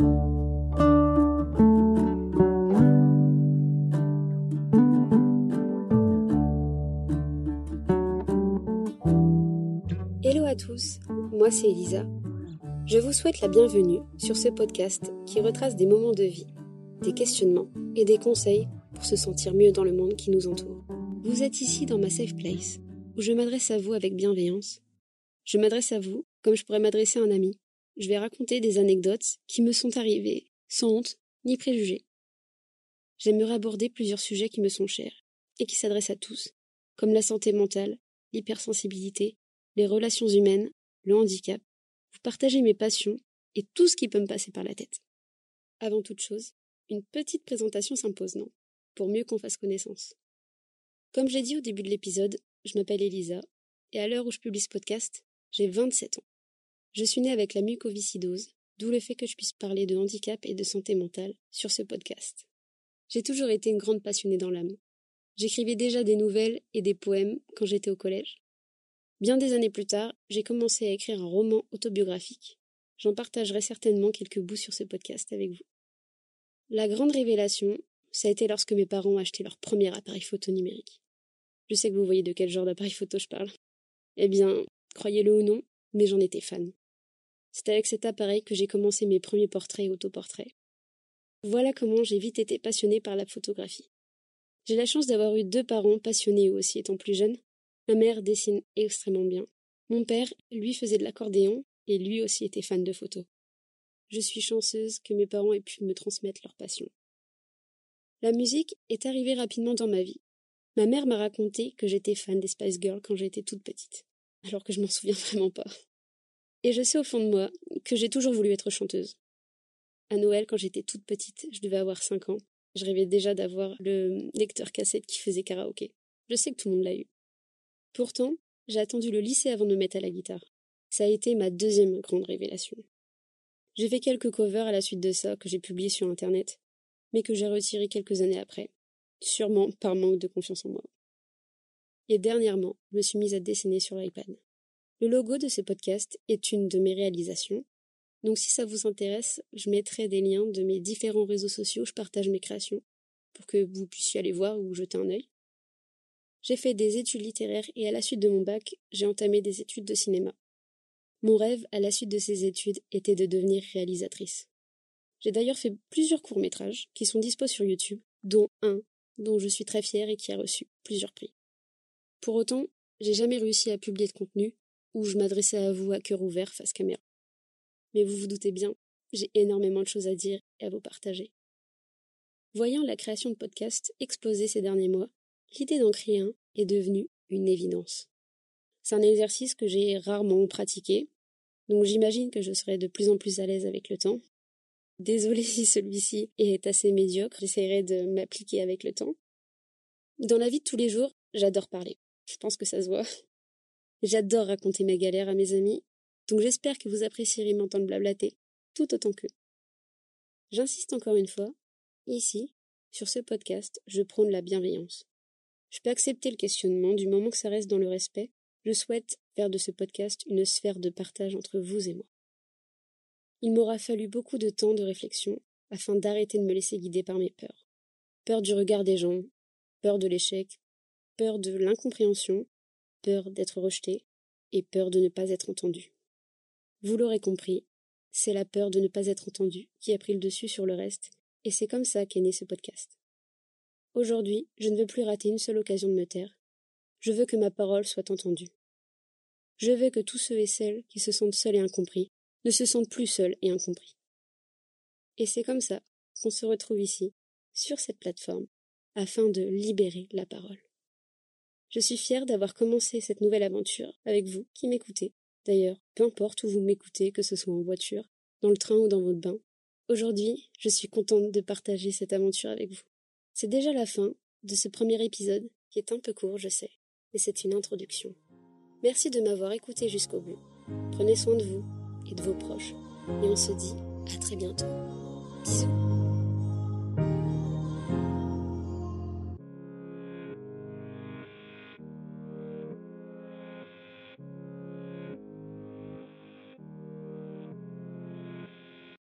Hello à tous, moi c'est Elisa. Je vous souhaite la bienvenue sur ce podcast qui retrace des moments de vie, des questionnements et des conseils pour se sentir mieux dans le monde qui nous entoure. Vous êtes ici dans ma safe place, où je m'adresse à vous avec bienveillance. Je m'adresse à vous comme je pourrais m'adresser à un ami. Je vais raconter des anecdotes qui me sont arrivées, sans honte ni préjugés. J'aimerais aborder plusieurs sujets qui me sont chers et qui s'adressent à tous, comme la santé mentale, l'hypersensibilité, les relations humaines, le handicap. Vous partagez mes passions et tout ce qui peut me passer par la tête. Avant toute chose, une petite présentation s'impose, non? Pour mieux qu'on fasse connaissance. Comme j'ai dit au début de l'épisode, je m'appelle Elisa, et à l'heure où je publie ce podcast, j'ai 27 ans. Je suis née avec la mucoviscidose, d'où le fait que je puisse parler de handicap et de santé mentale sur ce podcast. J'ai toujours été une grande passionnée dans l'âme. J'écrivais déjà des nouvelles et des poèmes quand j'étais au collège. Bien des années plus tard, j'ai commencé à écrire un roman autobiographique. J'en partagerai certainement quelques bouts sur ce podcast avec vous. La grande révélation, ça a été lorsque mes parents ont leur premier appareil photo numérique. Je sais que vous voyez de quel genre d'appareil photo je parle. Eh bien, croyez-le ou non, mais j'en étais fan. C'est avec cet appareil que j'ai commencé mes premiers portraits et autoportraits. Voilà comment j'ai vite été passionnée par la photographie. J'ai la chance d'avoir eu deux parents passionnés aussi étant plus jeunes, Ma mère dessine extrêmement bien. Mon père, lui, faisait de l'accordéon et lui aussi était fan de photos. Je suis chanceuse que mes parents aient pu me transmettre leur passion. La musique est arrivée rapidement dans ma vie. Ma mère m'a raconté que j'étais fan des Spice Girls quand j'étais toute petite, alors que je m'en souviens vraiment pas. Et je sais au fond de moi que j'ai toujours voulu être chanteuse. À Noël, quand j'étais toute petite, je devais avoir 5 ans, je rêvais déjà d'avoir le lecteur cassette qui faisait karaoké. Je sais que tout le monde l'a eu. Pourtant, j'ai attendu le lycée avant de me mettre à la guitare. Ça a été ma deuxième grande révélation. J'ai fait quelques covers à la suite de ça que j'ai publiés sur internet, mais que j'ai retirés quelques années après, sûrement par manque de confiance en moi. Et dernièrement, je me suis mise à dessiner sur l'iPad. Le logo de ce podcast est une de mes réalisations, donc si ça vous intéresse, je mettrai des liens de mes différents réseaux sociaux je partage mes créations, pour que vous puissiez aller voir ou jeter un œil. J'ai fait des études littéraires et à la suite de mon bac, j'ai entamé des études de cinéma. Mon rêve, à la suite de ces études, était de devenir réalisatrice. J'ai d'ailleurs fait plusieurs courts-métrages qui sont dispos sur YouTube, dont un dont je suis très fière et qui a reçu plusieurs prix. Pour autant, j'ai jamais réussi à publier de contenu où je m'adressais à vous à cœur ouvert face caméra. Mais vous vous doutez bien, j'ai énormément de choses à dire et à vous partager. Voyant la création de podcasts exploser ces derniers mois, l'idée d'en créer un est devenue une évidence. C'est un exercice que j'ai rarement pratiqué, donc j'imagine que je serai de plus en plus à l'aise avec le temps. Désolée si celui-ci est assez médiocre, j'essaierai de m'appliquer avec le temps. Dans la vie de tous les jours, j'adore parler. Je pense que ça se voit. J'adore raconter mes galères à mes amis, donc j'espère que vous apprécierez m'entendre blablater, tout autant qu'eux. J'insiste encore une fois, ici, sur ce podcast, je prône la bienveillance. Je peux accepter le questionnement du moment que ça reste dans le respect. Je souhaite faire de ce podcast une sphère de partage entre vous et moi. Il m'aura fallu beaucoup de temps de réflexion afin d'arrêter de me laisser guider par mes peurs. Peur du regard des gens, peur de l'échec, peur de l'incompréhension, peur d'être rejeté et peur de ne pas être entendu. Vous l'aurez compris, c'est la peur de ne pas être entendu qui a pris le dessus sur le reste, et c'est comme ça qu'est né ce podcast. Aujourd'hui, je ne veux plus rater une seule occasion de me taire. Je veux que ma parole soit entendue. Je veux que tous ceux et celles qui se sentent seuls et incompris ne se sentent plus seuls et incompris. Et c'est comme ça qu'on se retrouve ici, sur cette plateforme, afin de libérer la parole. Je suis fière d'avoir commencé cette nouvelle aventure avec vous qui m'écoutez. D'ailleurs, peu importe où vous m'écoutez, que ce soit en voiture, dans le train ou dans votre bain, aujourd'hui, je suis contente de partager cette aventure avec vous. C'est déjà la fin de ce premier épisode, qui est un peu court, je sais, mais c'est une introduction. Merci de m'avoir écouté jusqu'au bout. Prenez soin de vous et de vos proches, et on se dit à très bientôt. Bisous.